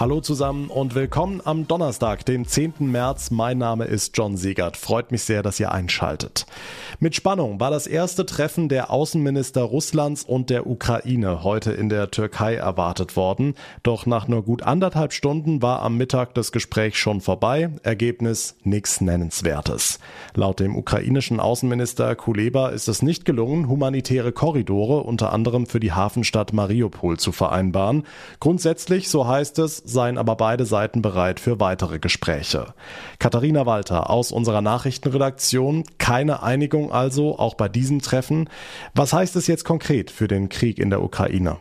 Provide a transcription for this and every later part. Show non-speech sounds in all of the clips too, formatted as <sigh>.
Hallo zusammen und willkommen am Donnerstag, den 10. März. Mein Name ist John Siegert. Freut mich sehr, dass ihr einschaltet. Mit Spannung war das erste Treffen der Außenminister Russlands und der Ukraine heute in der Türkei erwartet worden. Doch nach nur gut anderthalb Stunden war am Mittag das Gespräch schon vorbei. Ergebnis nichts Nennenswertes. Laut dem ukrainischen Außenminister Kuleba ist es nicht gelungen, humanitäre Korridore unter anderem für die Hafenstadt Mariupol zu vereinbaren. Grundsätzlich, so heißt es, seien aber beide Seiten bereit für weitere Gespräche. Katharina Walter aus unserer Nachrichtenredaktion. Keine Einigung also, auch bei diesem Treffen. Was heißt es jetzt konkret für den Krieg in der Ukraine?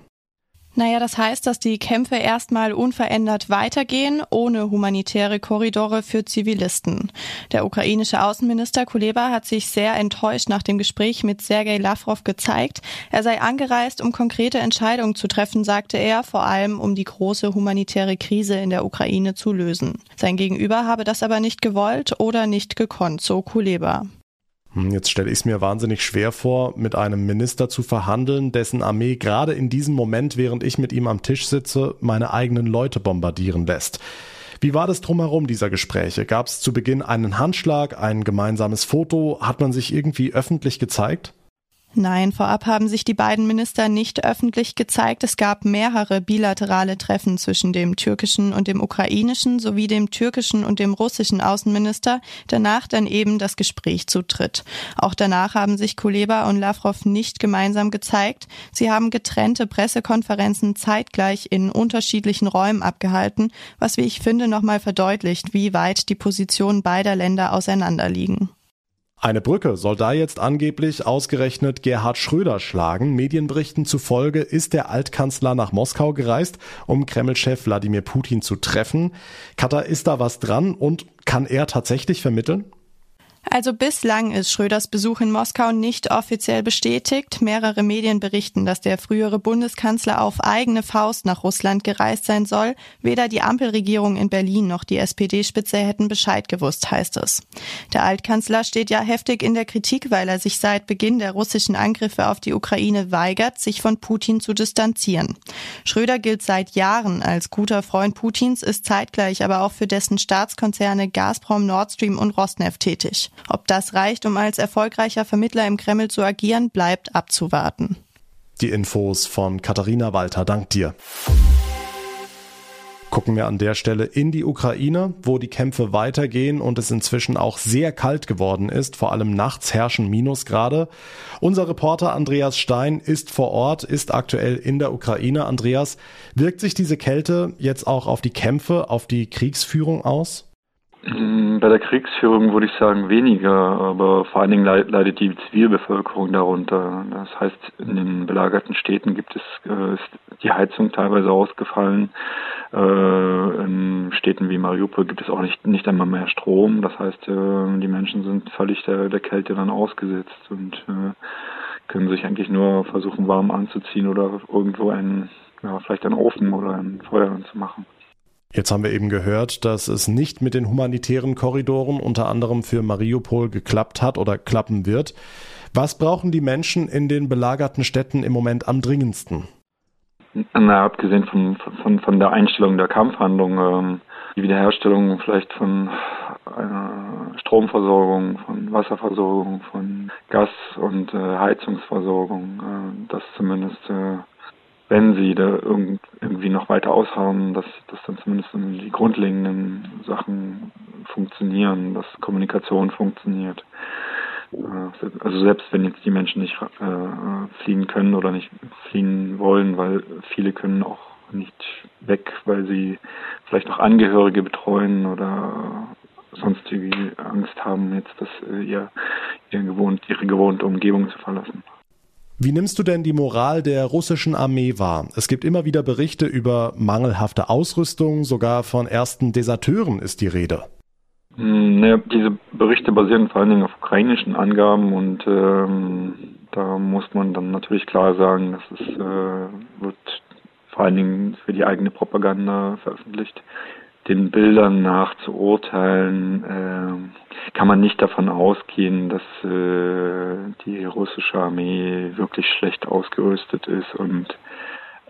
Naja, das heißt, dass die Kämpfe erstmal unverändert weitergehen, ohne humanitäre Korridore für Zivilisten. Der ukrainische Außenminister Kuleba hat sich sehr enttäuscht nach dem Gespräch mit Sergei Lavrov gezeigt. Er sei angereist, um konkrete Entscheidungen zu treffen, sagte er, vor allem um die große humanitäre Krise in der Ukraine zu lösen. Sein Gegenüber habe das aber nicht gewollt oder nicht gekonnt, so Kuleba. Hm, jetzt stelle ich es mir wahnsinnig schwer vor, mit einem Minister zu verhandeln, dessen Armee gerade in diesem Moment, während ich mit ihm am Tisch sitze, meine eigenen Leute bombardieren lässt. Wie war das drumherum dieser Gespräche? Gab es zu Beginn einen Handschlag, ein gemeinsames Foto? Hat man sich irgendwie öffentlich gezeigt? Nein, vorab haben sich die beiden Minister nicht öffentlich gezeigt. Es gab mehrere bilaterale Treffen zwischen dem türkischen und dem ukrainischen sowie dem türkischen und dem russischen Außenminister. Danach dann eben das Gespräch zu dritt. Auch danach haben sich Kuleba und Lavrov nicht gemeinsam gezeigt. Sie haben getrennte Pressekonferenzen zeitgleich in unterschiedlichen Räumen abgehalten, was wie ich finde nochmal verdeutlicht, wie weit die Positionen beider Länder auseinanderliegen. Eine Brücke soll da jetzt angeblich ausgerechnet Gerhard Schröder schlagen. Medienberichten zufolge ist der Altkanzler nach Moskau gereist, um Kreml-Chef Wladimir Putin zu treffen. Katar, ist da was dran und kann er tatsächlich vermitteln? Also bislang ist Schröders Besuch in Moskau nicht offiziell bestätigt. Mehrere Medien berichten, dass der frühere Bundeskanzler auf eigene Faust nach Russland gereist sein soll. Weder die Ampelregierung in Berlin noch die SPD-Spitze hätten Bescheid gewusst, heißt es. Der Altkanzler steht ja heftig in der Kritik, weil er sich seit Beginn der russischen Angriffe auf die Ukraine weigert, sich von Putin zu distanzieren. Schröder gilt seit Jahren als guter Freund Putins, ist zeitgleich aber auch für dessen Staatskonzerne Gazprom, Nord Stream und Rosneft tätig. Ob das reicht, um als erfolgreicher Vermittler im Kreml zu agieren, bleibt abzuwarten. Die Infos von Katharina Walter. Dank dir. Gucken wir an der Stelle in die Ukraine, wo die Kämpfe weitergehen und es inzwischen auch sehr kalt geworden ist. Vor allem nachts herrschen Minusgrade. Unser Reporter Andreas Stein ist vor Ort, ist aktuell in der Ukraine. Andreas, wirkt sich diese Kälte jetzt auch auf die Kämpfe, auf die Kriegsführung aus? Mm, bei der Kriegsführung würde ich sagen weniger, aber vor allen Dingen leidet die Zivilbevölkerung darunter. Das heißt, in den belagerten Städten gibt es äh, ist die Heizung teilweise ausgefallen. Äh, in Städten wie Mariupol gibt es auch nicht nicht einmal mehr Strom. Das heißt, äh, die Menschen sind völlig der, der Kälte dann ausgesetzt und können sich eigentlich nur versuchen warm anzuziehen oder irgendwo einen ja, vielleicht einen Ofen oder ein Feuer anzumachen. Jetzt haben wir eben gehört, dass es nicht mit den humanitären Korridoren unter anderem für Mariupol geklappt hat oder klappen wird. Was brauchen die Menschen in den belagerten Städten im Moment am dringendsten? Na, abgesehen von, von, von der Einstellung der Kampfhandlung, ähm, die Wiederherstellung vielleicht von einer Stromversorgung, von Wasserversorgung, von Gas- und äh, Heizungsversorgung, äh, das zumindest äh, wenn sie da irgendwie noch weiter aushauen, dass, dass dann zumindest die grundlegenden Sachen funktionieren, dass Kommunikation funktioniert. Äh, also selbst wenn jetzt die Menschen nicht äh, fliehen können oder nicht fliehen wollen, weil viele können auch nicht weg, weil sie vielleicht noch Angehörige betreuen oder sonst irgendwie Angst haben, jetzt das äh, ihr, ihr gewohnt, ihre gewohnte Umgebung zu verlassen. Wie nimmst du denn die Moral der russischen Armee wahr? Es gibt immer wieder Berichte über mangelhafte Ausrüstung, sogar von ersten Deserteuren ist die Rede. Hm, naja, diese Berichte basieren vor allen Dingen auf ukrainischen Angaben und ähm, da muss man dann natürlich klar sagen, dass es äh, wird vor allen Dingen für die eigene Propaganda veröffentlicht. Den Bildern nach zu urteilen, äh, kann man nicht davon ausgehen, dass äh, die russische Armee wirklich schlecht ausgerüstet ist und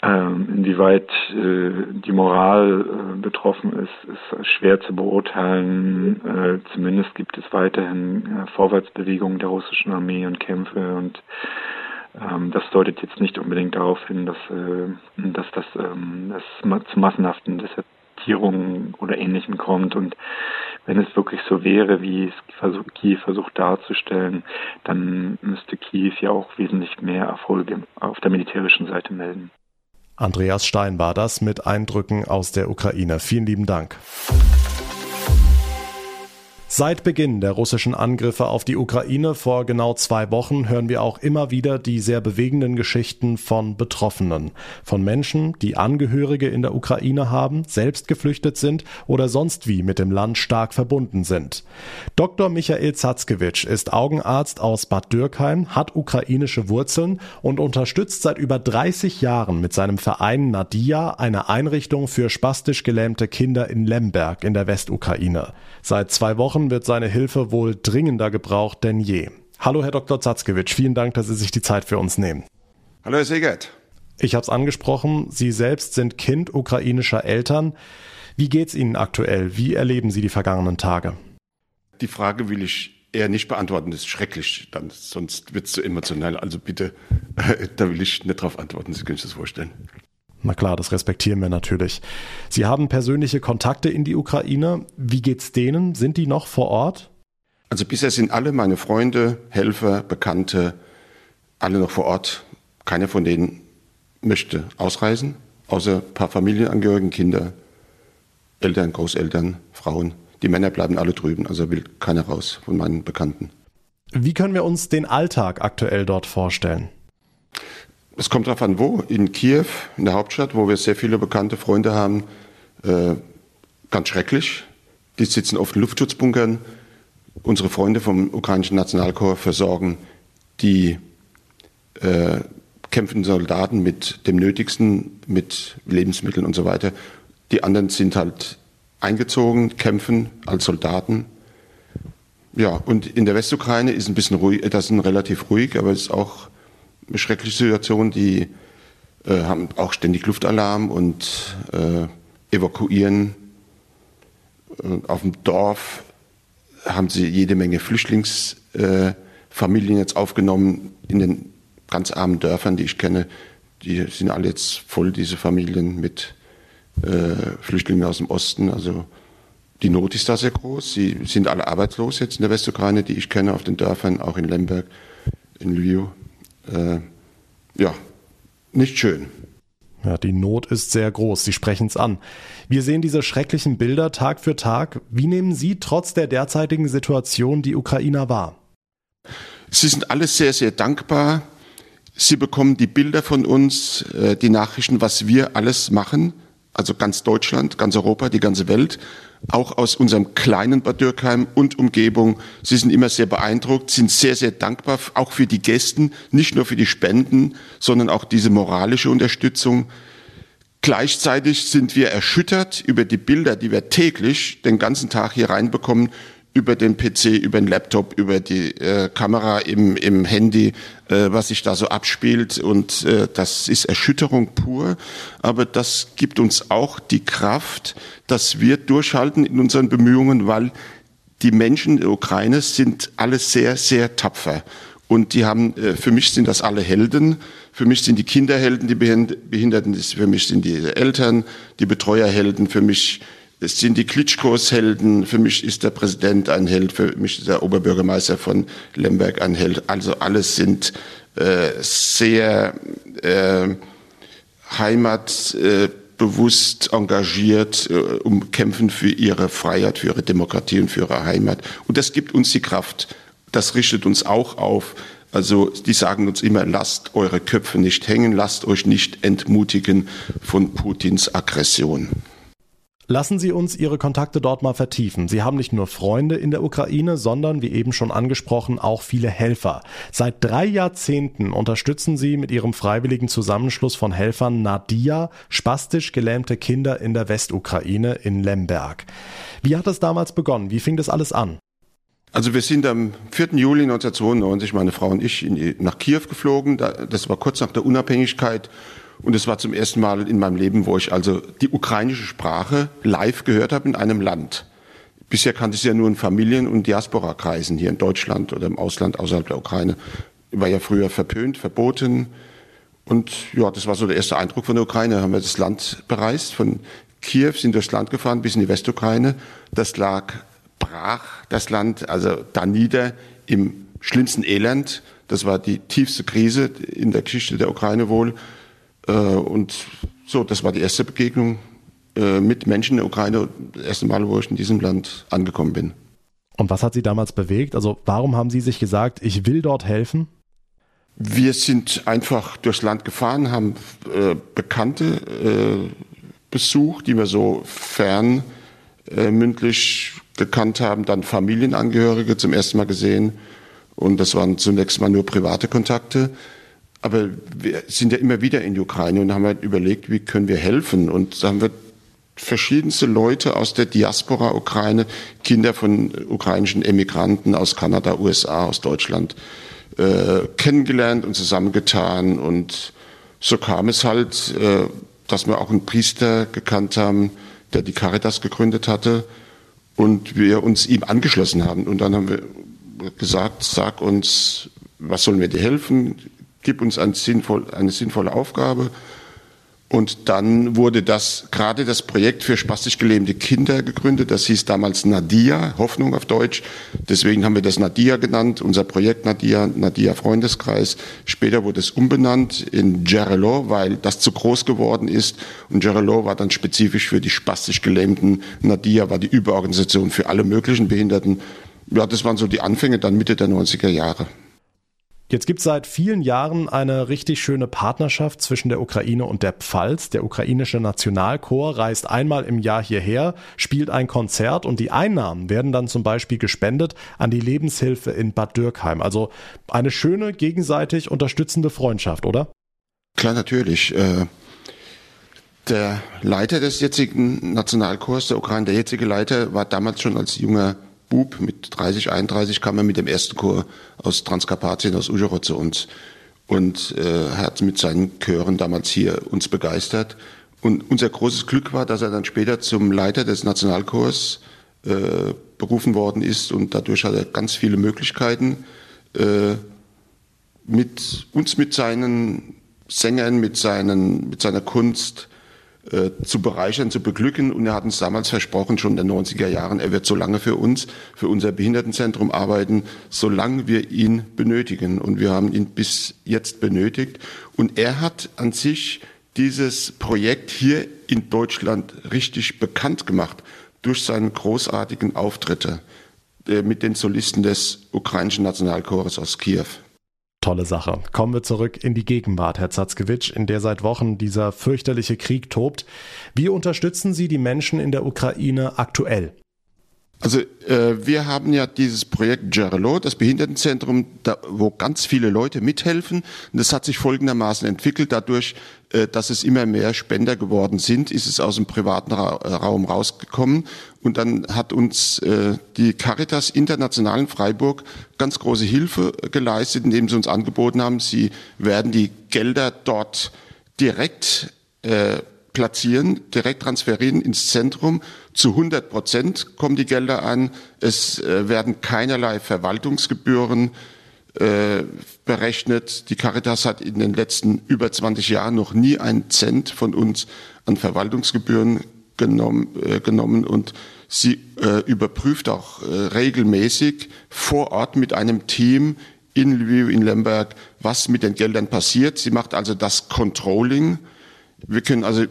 ähm, inwieweit äh, die Moral äh, betroffen ist, ist schwer zu beurteilen. Zumindest gibt es weiterhin Vorwärtsbewegungen der russischen Armee und Kämpfe und ähm, das deutet jetzt nicht unbedingt darauf hin, dass, dass das ähm, dass zu massenhaften Desertierungen oder Ähnlichem kommt. Und wenn es wirklich so wäre, wie es Kiew versucht darzustellen, dann müsste Kiew ja auch wesentlich mehr Erfolge auf der militärischen Seite melden. Andreas Stein war das mit Eindrücken aus der Ukraine. Vielen lieben Dank. Seit Beginn der russischen Angriffe auf die Ukraine vor genau zwei Wochen hören wir auch immer wieder die sehr bewegenden Geschichten von Betroffenen, von Menschen, die Angehörige in der Ukraine haben, selbst geflüchtet sind oder sonst wie mit dem Land stark verbunden sind. Dr. Michael Zatzkewitsch ist Augenarzt aus Bad Dürkheim, hat ukrainische Wurzeln und unterstützt seit über 30 Jahren mit seinem Verein Nadia eine Einrichtung für spastisch gelähmte Kinder in Lemberg in der Westukraine. Seit zwei Wochen Wochen wird seine Hilfe wohl dringender gebraucht denn je. Hallo, Herr Dr. Zatzkewitsch, vielen Dank, dass Sie sich die Zeit für uns nehmen. Hallo, Herr Segert. Ich habe es angesprochen, Sie selbst sind Kind ukrainischer Eltern. Wie geht's Ihnen aktuell? Wie erleben Sie die vergangenen Tage? Die Frage will ich eher nicht beantworten. Das ist schrecklich, dann, sonst wird es zu emotional. Also bitte, <laughs> da will ich nicht darauf antworten. Sie können sich das vorstellen. Na klar, das respektieren wir natürlich. Sie haben persönliche Kontakte in die Ukraine. Wie geht's denen? Sind die noch vor Ort? Also bisher sind alle meine Freunde, Helfer, Bekannte, alle noch vor Ort. Keiner von denen möchte ausreisen, außer ein paar Familienangehörigen, Kinder, Eltern, Großeltern, Frauen. Die Männer bleiben alle drüben, also will keiner raus von meinen Bekannten. Wie können wir uns den Alltag aktuell dort vorstellen? Es kommt darauf an, wo. In Kiew, in der Hauptstadt, wo wir sehr viele bekannte Freunde haben, äh, ganz schrecklich. Die sitzen oft in Luftschutzbunkern. Unsere Freunde vom ukrainischen Nationalkorps versorgen die äh, kämpfenden Soldaten mit dem Nötigsten, mit Lebensmitteln und so weiter. Die anderen sind halt eingezogen, kämpfen als Soldaten. Ja, und in der Westukraine ist ein bisschen ruhig, das ist relativ ruhig, aber es ist auch schreckliche Situation. Die äh, haben auch ständig Luftalarm und äh, evakuieren. Äh, auf dem Dorf haben sie jede Menge Flüchtlingsfamilien jetzt aufgenommen in den ganz armen Dörfern, die ich kenne. Die sind alle jetzt voll, diese Familien mit äh, Flüchtlingen aus dem Osten. Also die Not ist da sehr groß. Sie sind alle arbeitslos jetzt in der Westukraine, die ich kenne, auf den Dörfern, auch in Lemberg, in Lviv äh, ja, nicht schön. Ja, die Not ist sehr groß. Sie sprechen es an. Wir sehen diese schrecklichen Bilder Tag für Tag. Wie nehmen Sie trotz der derzeitigen Situation die Ukrainer wahr? Sie sind alle sehr, sehr dankbar. Sie bekommen die Bilder von uns, äh, die Nachrichten, was wir alles machen. Also ganz Deutschland, ganz Europa, die ganze Welt auch aus unserem kleinen Bad Dürkheim und Umgebung. Sie sind immer sehr beeindruckt, sind sehr, sehr dankbar, auch für die Gästen, nicht nur für die Spenden, sondern auch diese moralische Unterstützung. Gleichzeitig sind wir erschüttert über die Bilder, die wir täglich den ganzen Tag hier reinbekommen, über den PC, über den Laptop, über die äh, Kamera im, im Handy, äh, was sich da so abspielt. Und äh, das ist Erschütterung pur. Aber das gibt uns auch die Kraft, dass wir durchhalten in unseren Bemühungen, weil die Menschen der Ukraine sind alle sehr, sehr tapfer. Und die haben, äh, für mich sind das alle Helden. Für mich sind die Kinder Helden, die Behinderten, für mich sind die Eltern, die Betreuer Helden, für mich es sind die Klitschkos Helden. Für mich ist der Präsident ein Held. Für mich ist der Oberbürgermeister von Lemberg ein Held. Also alles sind äh, sehr äh, heimatbewusst engagiert, äh, um kämpfen für ihre Freiheit, für ihre Demokratie und für ihre Heimat. Und das gibt uns die Kraft. Das richtet uns auch auf. Also die sagen uns immer, lasst eure Köpfe nicht hängen, lasst euch nicht entmutigen von Putins Aggression. Lassen Sie uns Ihre Kontakte dort mal vertiefen. Sie haben nicht nur Freunde in der Ukraine, sondern, wie eben schon angesprochen, auch viele Helfer. Seit drei Jahrzehnten unterstützen Sie mit Ihrem freiwilligen Zusammenschluss von Helfern Nadia spastisch gelähmte Kinder in der Westukraine in Lemberg. Wie hat es damals begonnen? Wie fing das alles an? Also wir sind am 4. Juli 1992, meine Frau und ich, in, nach Kiew geflogen. Das war kurz nach der Unabhängigkeit und es war zum ersten Mal in meinem Leben, wo ich also die ukrainische Sprache live gehört habe in einem Land. Bisher kannte ich sie ja nur in Familien- und Diaspora-Kreisen hier in Deutschland oder im Ausland außerhalb der Ukraine. War ja früher verpönt, verboten. Und ja, das war so der erste Eindruck von der Ukraine. Da haben wir das Land bereist. Von Kiew sind durchs Land gefahren bis in die Westukraine. Das lag brach, das Land, also da nieder im schlimmsten Elend. Das war die tiefste Krise in der Geschichte der Ukraine wohl. Äh, und so, das war die erste Begegnung äh, mit Menschen in der Ukraine, das erste Mal, wo ich in diesem Land angekommen bin. Und was hat Sie damals bewegt? Also warum haben Sie sich gesagt, ich will dort helfen? Wir sind einfach durchs Land gefahren, haben äh, Bekannte äh, besucht, die wir so fern äh, mündlich gekannt haben, dann Familienangehörige zum ersten Mal gesehen. Und das waren zunächst mal nur private Kontakte. Aber wir sind ja immer wieder in die Ukraine und haben halt überlegt, wie können wir helfen. Und da haben wir verschiedenste Leute aus der Diaspora Ukraine, Kinder von ukrainischen Emigranten aus Kanada, USA, aus Deutschland, äh, kennengelernt und zusammengetan. Und so kam es halt, äh, dass wir auch einen Priester gekannt haben, der die Caritas gegründet hatte und wir uns ihm angeschlossen haben. Und dann haben wir gesagt, sag uns, was sollen wir dir helfen? Gib uns ein sinnvoll, eine sinnvolle Aufgabe. Und dann wurde das, gerade das Projekt für spastisch gelähmte Kinder gegründet. Das hieß damals Nadia, Hoffnung auf Deutsch. Deswegen haben wir das Nadia genannt, unser Projekt Nadia, Nadia Freundeskreis. Später wurde es umbenannt in Gerelo, weil das zu groß geworden ist. Und Gerelo war dann spezifisch für die spastisch Gelähmten. Nadia war die Überorganisation für alle möglichen Behinderten. Ja, das waren so die Anfänge dann Mitte der 90er Jahre. Jetzt gibt es seit vielen Jahren eine richtig schöne Partnerschaft zwischen der Ukraine und der Pfalz. Der ukrainische Nationalchor reist einmal im Jahr hierher, spielt ein Konzert und die Einnahmen werden dann zum Beispiel gespendet an die Lebenshilfe in Bad Dürkheim. Also eine schöne, gegenseitig unterstützende Freundschaft, oder? Klar, natürlich. Äh, der Leiter des jetzigen Nationalchors der Ukraine, der jetzige Leiter, war damals schon als junger Bub mit 30, 31 kam er mit dem ersten Chor aus Transkarpatien, aus Užhorod zu uns und äh, hat mit seinen Chören damals hier uns begeistert. Und unser großes Glück war, dass er dann später zum Leiter des Nationalchors äh, berufen worden ist und dadurch hat er ganz viele Möglichkeiten, äh, mit uns mit seinen Sängern, mit, seinen, mit seiner Kunst äh, zu bereichern, zu beglücken. Und er hat uns damals versprochen, schon in den 90er Jahren, er wird so lange für uns, für unser Behindertenzentrum arbeiten, solange wir ihn benötigen. Und wir haben ihn bis jetzt benötigt. Und er hat an sich dieses Projekt hier in Deutschland richtig bekannt gemacht durch seine großartigen Auftritte äh, mit den Solisten des ukrainischen Nationalchores aus Kiew. Tolle Sache. Kommen wir zurück in die Gegenwart, Herr Zatzkewitsch, in der seit Wochen dieser fürchterliche Krieg tobt. Wie unterstützen Sie die Menschen in der Ukraine aktuell? Also äh, wir haben ja dieses Projekt Gerelo, das Behindertenzentrum, da, wo ganz viele Leute mithelfen. Und das hat sich folgendermaßen entwickelt. Dadurch, äh, dass es immer mehr Spender geworden sind, ist es aus dem privaten Ra Raum rausgekommen. Und dann hat uns äh, die Caritas International in Freiburg ganz große Hilfe geleistet, indem sie uns angeboten haben, sie werden die Gelder dort direkt äh, platzieren, direkt transferieren ins Zentrum. Zu 100 Prozent kommen die Gelder an. Es äh, werden keinerlei Verwaltungsgebühren äh, berechnet. Die Caritas hat in den letzten über 20 Jahren noch nie einen Cent von uns an Verwaltungsgebühren genommen, äh, genommen und sie äh, überprüft auch regelmäßig vor Ort mit einem Team in Lviv, in Lemberg, was mit den Geldern passiert. Sie macht also das Controlling. Wir können also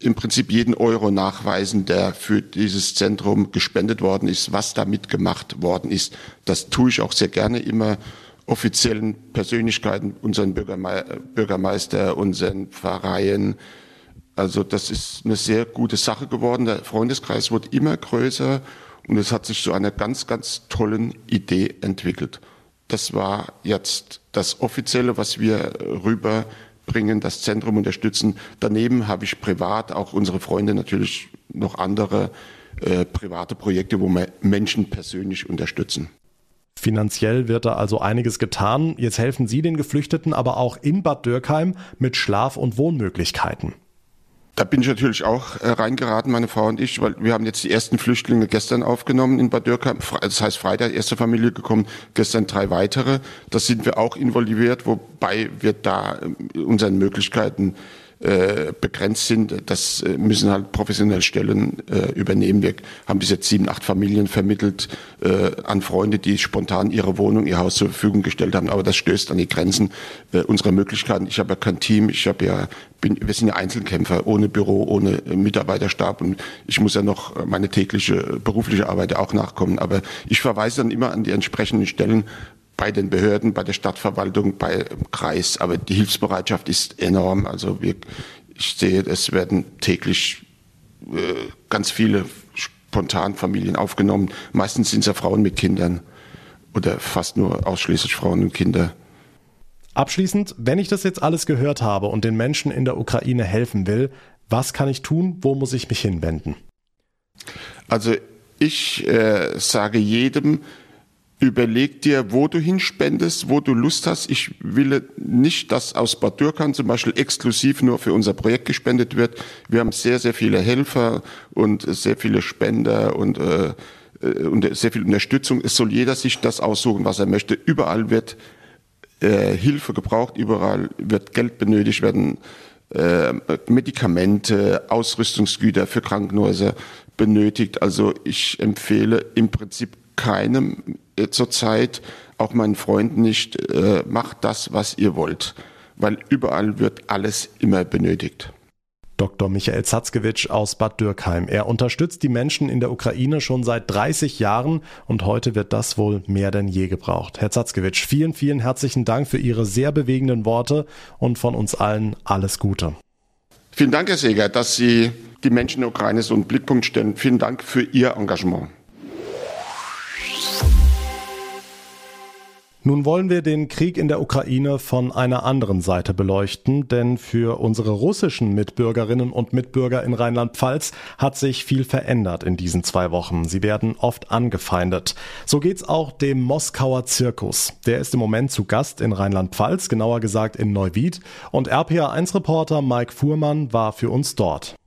im Prinzip jeden Euro nachweisen, der für dieses Zentrum gespendet worden ist, was damit gemacht worden ist. Das tue ich auch sehr gerne immer offiziellen Persönlichkeiten, unseren Bürgermeister, unseren Pfarreien, Also das ist eine sehr gute Sache geworden. Der Freundeskreis wird immer größer und es hat sich zu einer ganz, ganz tollen Idee entwickelt. Das war jetzt das Offizielle, was wir rüberbringen, das Zentrum unterstützen. Daneben habe ich privat auch unsere Freunde natürlich noch andere äh, private Projekte, wo wir Menschen persönlich unterstützen. Finanziell wird da also einiges getan. Jetzt helfen Sie den Geflüchteten aber auch in Bad Dürkheim mit Schlaf- und Wohnmöglichkeiten. Da bin ich natürlich auch äh, reingeraten, meine Frau und ich, weil wir haben jetzt die ersten Flüchtlinge gestern aufgenommen in Bad Dürkheim. Das heißt, Freitag erste Familie gekommen, gestern drei weitere. Das sind wir auch involviert, wobei wir da äh, unseren Möglichkeiten äh, begrenzt sind. Das äh, müssen halt professionelle Stellen äh, übernehmen. Wir haben bis jetzt sieben, acht Familien vermittelt äh, an Freunde, die spontan ihre Wohnung, ihr Haus zur Verfügung gestellt haben. Aber das stößt an die Grenzen äh, unserer Möglichkeiten. Ich habe ja kein Team, ich habe ja, bin, wir sind ja Einzelkämpfer, ohne Büro, ohne Mitarbeiterstab und ich muss ja noch meine tägliche berufliche Arbeit auch nachkommen. Aber ich verweise dann immer an die entsprechenden Stellen, bei den Behörden, bei der Stadtverwaltung, bei Kreis. Aber die Hilfsbereitschaft ist enorm. Also wir, ich sehe, es werden täglich äh, ganz viele spontan Familien aufgenommen. Meistens sind es ja Frauen mit Kindern oder fast nur ausschließlich Frauen und Kinder. Abschließend, wenn ich das jetzt alles gehört habe und den Menschen in der Ukraine helfen will, was kann ich tun? Wo muss ich mich hinwenden? Also ich äh, sage jedem, Überleg dir, wo du hinspendest, wo du Lust hast. Ich will nicht, dass aus Bad Dürkheim zum Beispiel exklusiv nur für unser Projekt gespendet wird. Wir haben sehr, sehr viele Helfer und sehr viele Spender und, äh, äh, und sehr viel Unterstützung. Es soll jeder sich das aussuchen, was er möchte. Überall wird äh, Hilfe gebraucht, überall wird Geld benötigt, werden äh, Medikamente, Ausrüstungsgüter für Krankenhäuser benötigt. Also ich empfehle im Prinzip keinem zurzeit, auch meinen Freunden nicht, äh, macht das, was ihr wollt, weil überall wird alles immer benötigt. Dr. Michael Zatzkewitsch aus Bad Dürkheim. Er unterstützt die Menschen in der Ukraine schon seit 30 Jahren und heute wird das wohl mehr denn je gebraucht. Herr Zatzkewitsch, vielen, vielen herzlichen Dank für Ihre sehr bewegenden Worte und von uns allen alles Gute. Vielen Dank, Herr Seger, dass Sie die Menschen in der Ukraine so einen Blickpunkt stellen. Vielen Dank für Ihr Engagement. Nun wollen wir den Krieg in der Ukraine von einer anderen Seite beleuchten, denn für unsere russischen Mitbürgerinnen und Mitbürger in Rheinland-Pfalz hat sich viel verändert in diesen zwei Wochen. Sie werden oft angefeindet. So geht's auch dem Moskauer Zirkus. Der ist im Moment zu Gast in Rheinland-Pfalz, genauer gesagt in Neuwied, und RPA1-Reporter Mike Fuhrmann war für uns dort.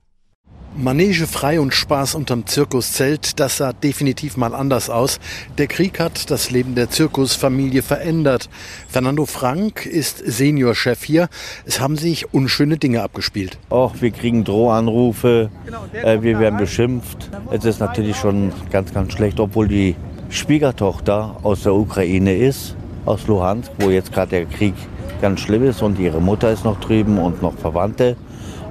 Manege frei und Spaß unterm Zirkuszelt, das sah definitiv mal anders aus. Der Krieg hat das Leben der Zirkusfamilie verändert. Fernando Frank ist Seniorchef hier. Es haben sich unschöne Dinge abgespielt. Och, wir kriegen Drohanrufe, äh, wir werden beschimpft. Es ist natürlich schon ganz, ganz schlecht, obwohl die Schwiegertochter aus der Ukraine ist, aus Luhansk, wo jetzt gerade der Krieg ganz schlimm ist und ihre Mutter ist noch drüben und noch Verwandte.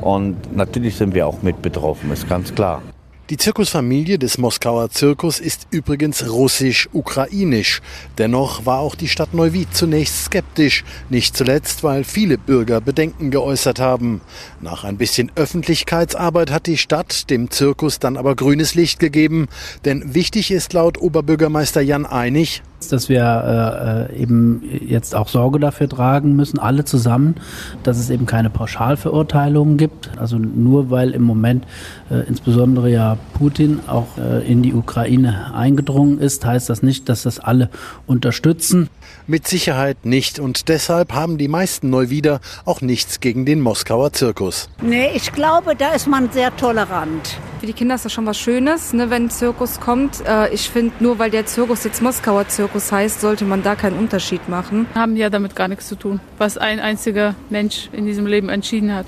Und natürlich sind wir auch mit betroffen, ist ganz klar. Die Zirkusfamilie des Moskauer Zirkus ist übrigens russisch-ukrainisch. Dennoch war auch die Stadt Neuwied zunächst skeptisch, nicht zuletzt, weil viele Bürger Bedenken geäußert haben. Nach ein bisschen Öffentlichkeitsarbeit hat die Stadt dem Zirkus dann aber grünes Licht gegeben, denn wichtig ist laut Oberbürgermeister Jan Einig, dass wir äh, eben jetzt auch Sorge dafür tragen müssen, alle zusammen, dass es eben keine Pauschalverurteilungen gibt. Also nur weil im Moment äh, insbesondere ja Putin auch äh, in die Ukraine eingedrungen ist, heißt das nicht, dass das alle unterstützen. Mit Sicherheit nicht. Und deshalb haben die meisten Neuwieder auch nichts gegen den Moskauer Zirkus. Nee, ich glaube, da ist man sehr tolerant. Für die Kinder ist das schon was Schönes, ne, wenn ein Zirkus kommt. Äh, ich finde, nur weil der Zirkus jetzt Moskauer Zirkus heißt, sollte man da keinen Unterschied machen. Haben ja damit gar nichts zu tun, was ein einziger Mensch in diesem Leben entschieden hat.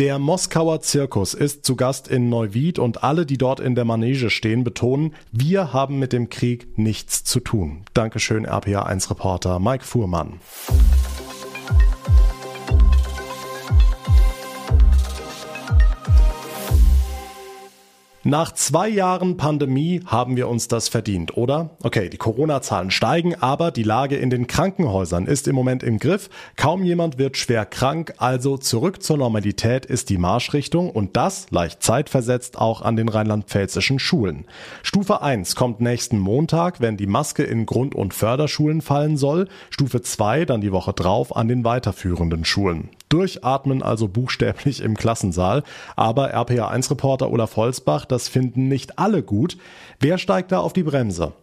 Der Moskauer Zirkus ist zu Gast in Neuwied und alle, die dort in der Manege stehen, betonen, wir haben mit dem Krieg nichts zu tun. Dankeschön, RPA1-Reporter Mike Fuhrmann. Nach zwei Jahren Pandemie haben wir uns das verdient, oder? Okay, die Corona-Zahlen steigen, aber die Lage in den Krankenhäusern ist im Moment im Griff. Kaum jemand wird schwer krank, also zurück zur Normalität ist die Marschrichtung und das leicht zeitversetzt auch an den rheinland-pfälzischen Schulen. Stufe 1 kommt nächsten Montag, wenn die Maske in Grund- und Förderschulen fallen soll. Stufe 2 dann die Woche drauf an den weiterführenden Schulen. Durchatmen also buchstäblich im Klassensaal. Aber RPA1-Reporter Olaf Holzbach, das finden nicht alle gut. Wer steigt da auf die Bremse?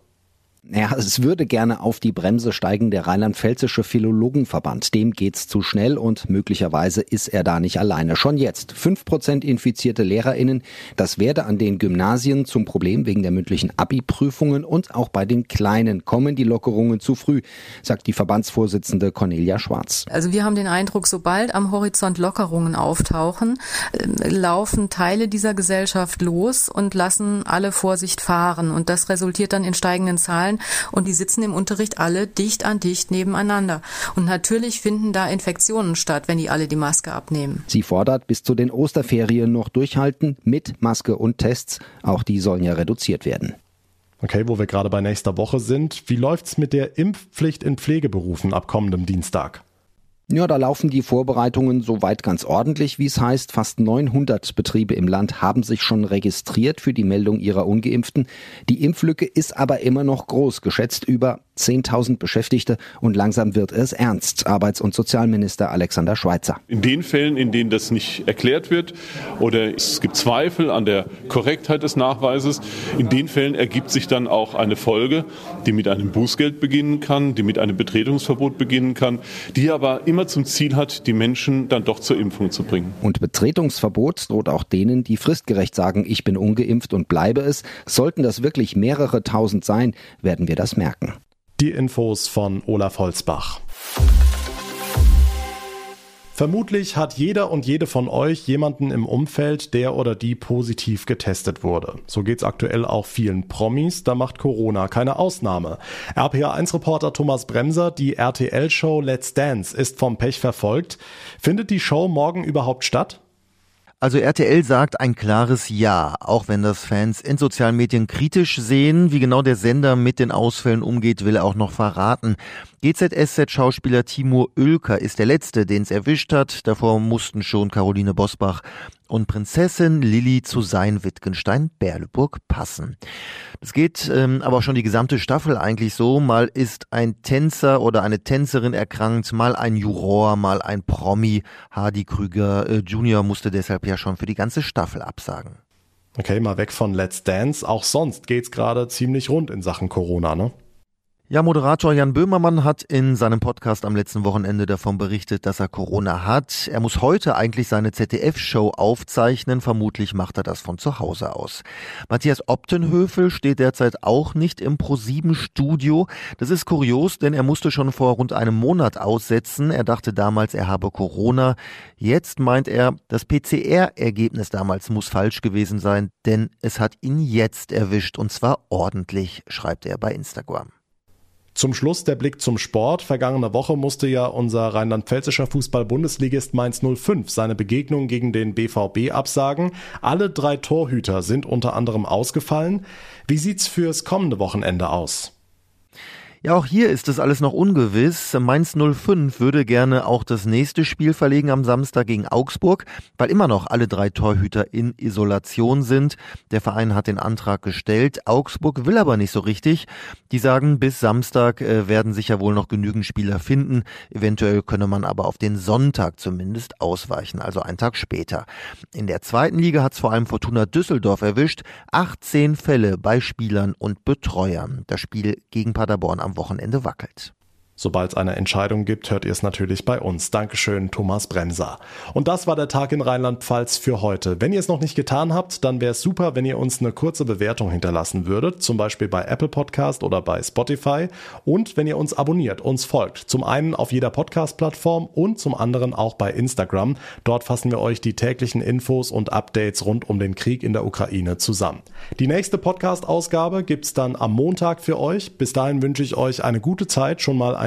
Ja, es würde gerne auf die Bremse steigen der Rheinland-Pfälzische Philologenverband. Dem geht's zu schnell und möglicherweise ist er da nicht alleine. Schon jetzt fünf Prozent infizierte LehrerInnen. Das werde an den Gymnasien zum Problem wegen der mündlichen Abi-Prüfungen und auch bei den Kleinen kommen die Lockerungen zu früh, sagt die Verbandsvorsitzende Cornelia Schwarz. Also wir haben den Eindruck, sobald am Horizont Lockerungen auftauchen, äh, laufen Teile dieser Gesellschaft los und lassen alle Vorsicht fahren. Und das resultiert dann in steigenden Zahlen und die sitzen im Unterricht alle dicht an dicht nebeneinander. Und natürlich finden da Infektionen statt, wenn die alle die Maske abnehmen. Sie fordert bis zu den Osterferien noch durchhalten mit Maske und Tests. Auch die sollen ja reduziert werden. Okay, wo wir gerade bei nächster Woche sind, wie läuft's mit der Impfpflicht in Pflegeberufen ab kommendem Dienstag? Ja, da laufen die Vorbereitungen soweit ganz ordentlich, wie es heißt. Fast 900 Betriebe im Land haben sich schon registriert für die Meldung ihrer Ungeimpften. Die Impflücke ist aber immer noch groß, geschätzt über 10.000 Beschäftigte und langsam wird es ernst. Arbeits- und Sozialminister Alexander Schweitzer. In den Fällen, in denen das nicht erklärt wird oder es gibt Zweifel an der Korrektheit des Nachweises, in den Fällen ergibt sich dann auch eine Folge, die mit einem Bußgeld beginnen kann, die mit einem Betretungsverbot beginnen kann, die aber immer zum Ziel hat, die Menschen dann doch zur Impfung zu bringen. Und Betretungsverbot droht auch denen, die fristgerecht sagen, ich bin ungeimpft und bleibe es. Sollten das wirklich mehrere tausend sein, werden wir das merken. Die Infos von Olaf Holzbach. Vermutlich hat jeder und jede von euch jemanden im Umfeld, der oder die positiv getestet wurde. So geht's aktuell auch vielen Promis, da macht Corona keine Ausnahme. RPA1-Reporter Thomas Bremser, die RTL-Show Let's Dance ist vom Pech verfolgt. Findet die Show morgen überhaupt statt? Also RTL sagt ein klares Ja, auch wenn das Fans in sozialen Medien kritisch sehen. Wie genau der Sender mit den Ausfällen umgeht, will er auch noch verraten. GZSZ-Schauspieler Timur Oelker ist der Letzte, den es erwischt hat. Davor mussten schon Caroline Bosbach und Prinzessin Lilly zu sein Wittgenstein-Berleburg passen. Das geht ähm, aber schon die gesamte Staffel eigentlich so. Mal ist ein Tänzer oder eine Tänzerin erkrankt, mal ein Juror, mal ein Promi. Hardy Krüger äh, Junior musste deshalb ja schon für die ganze Staffel absagen. Okay, mal weg von Let's Dance. Auch sonst geht's gerade ziemlich rund in Sachen Corona, ne? Ja, Moderator Jan Böhmermann hat in seinem Podcast am letzten Wochenende davon berichtet, dass er Corona hat. Er muss heute eigentlich seine ZDF-Show aufzeichnen. Vermutlich macht er das von zu Hause aus. Matthias Optenhöfel steht derzeit auch nicht im Pro7-Studio. Das ist kurios, denn er musste schon vor rund einem Monat aussetzen. Er dachte damals, er habe Corona. Jetzt meint er, das PCR-Ergebnis damals muss falsch gewesen sein, denn es hat ihn jetzt erwischt und zwar ordentlich, schreibt er bei Instagram. Zum Schluss der Blick zum Sport. Vergangene Woche musste ja unser rheinland-pfälzischer Fußball-Bundesligist Mainz 05 seine Begegnung gegen den BVB absagen. Alle drei Torhüter sind unter anderem ausgefallen. Wie sieht's fürs kommende Wochenende aus? Ja, auch hier ist es alles noch ungewiss. Mainz 05 würde gerne auch das nächste Spiel verlegen am Samstag gegen Augsburg, weil immer noch alle drei Torhüter in Isolation sind. Der Verein hat den Antrag gestellt. Augsburg will aber nicht so richtig. Die sagen, bis Samstag äh, werden sich ja wohl noch genügend Spieler finden. Eventuell könne man aber auf den Sonntag zumindest ausweichen, also einen Tag später. In der zweiten Liga hat es vor allem Fortuna Düsseldorf erwischt. 18 Fälle bei Spielern und Betreuern. Das Spiel gegen Paderborn am Wochenende wackelt. Sobald es eine Entscheidung gibt, hört ihr es natürlich bei uns. Dankeschön, Thomas Bremser. Und das war der Tag in Rheinland-Pfalz für heute. Wenn ihr es noch nicht getan habt, dann wäre es super, wenn ihr uns eine kurze Bewertung hinterlassen würdet, zum Beispiel bei Apple Podcast oder bei Spotify. Und wenn ihr uns abonniert, uns folgt. Zum einen auf jeder Podcast-Plattform und zum anderen auch bei Instagram. Dort fassen wir euch die täglichen Infos und Updates rund um den Krieg in der Ukraine zusammen. Die nächste Podcast-Ausgabe gibt's dann am Montag für euch. Bis dahin wünsche ich euch eine gute Zeit, schon mal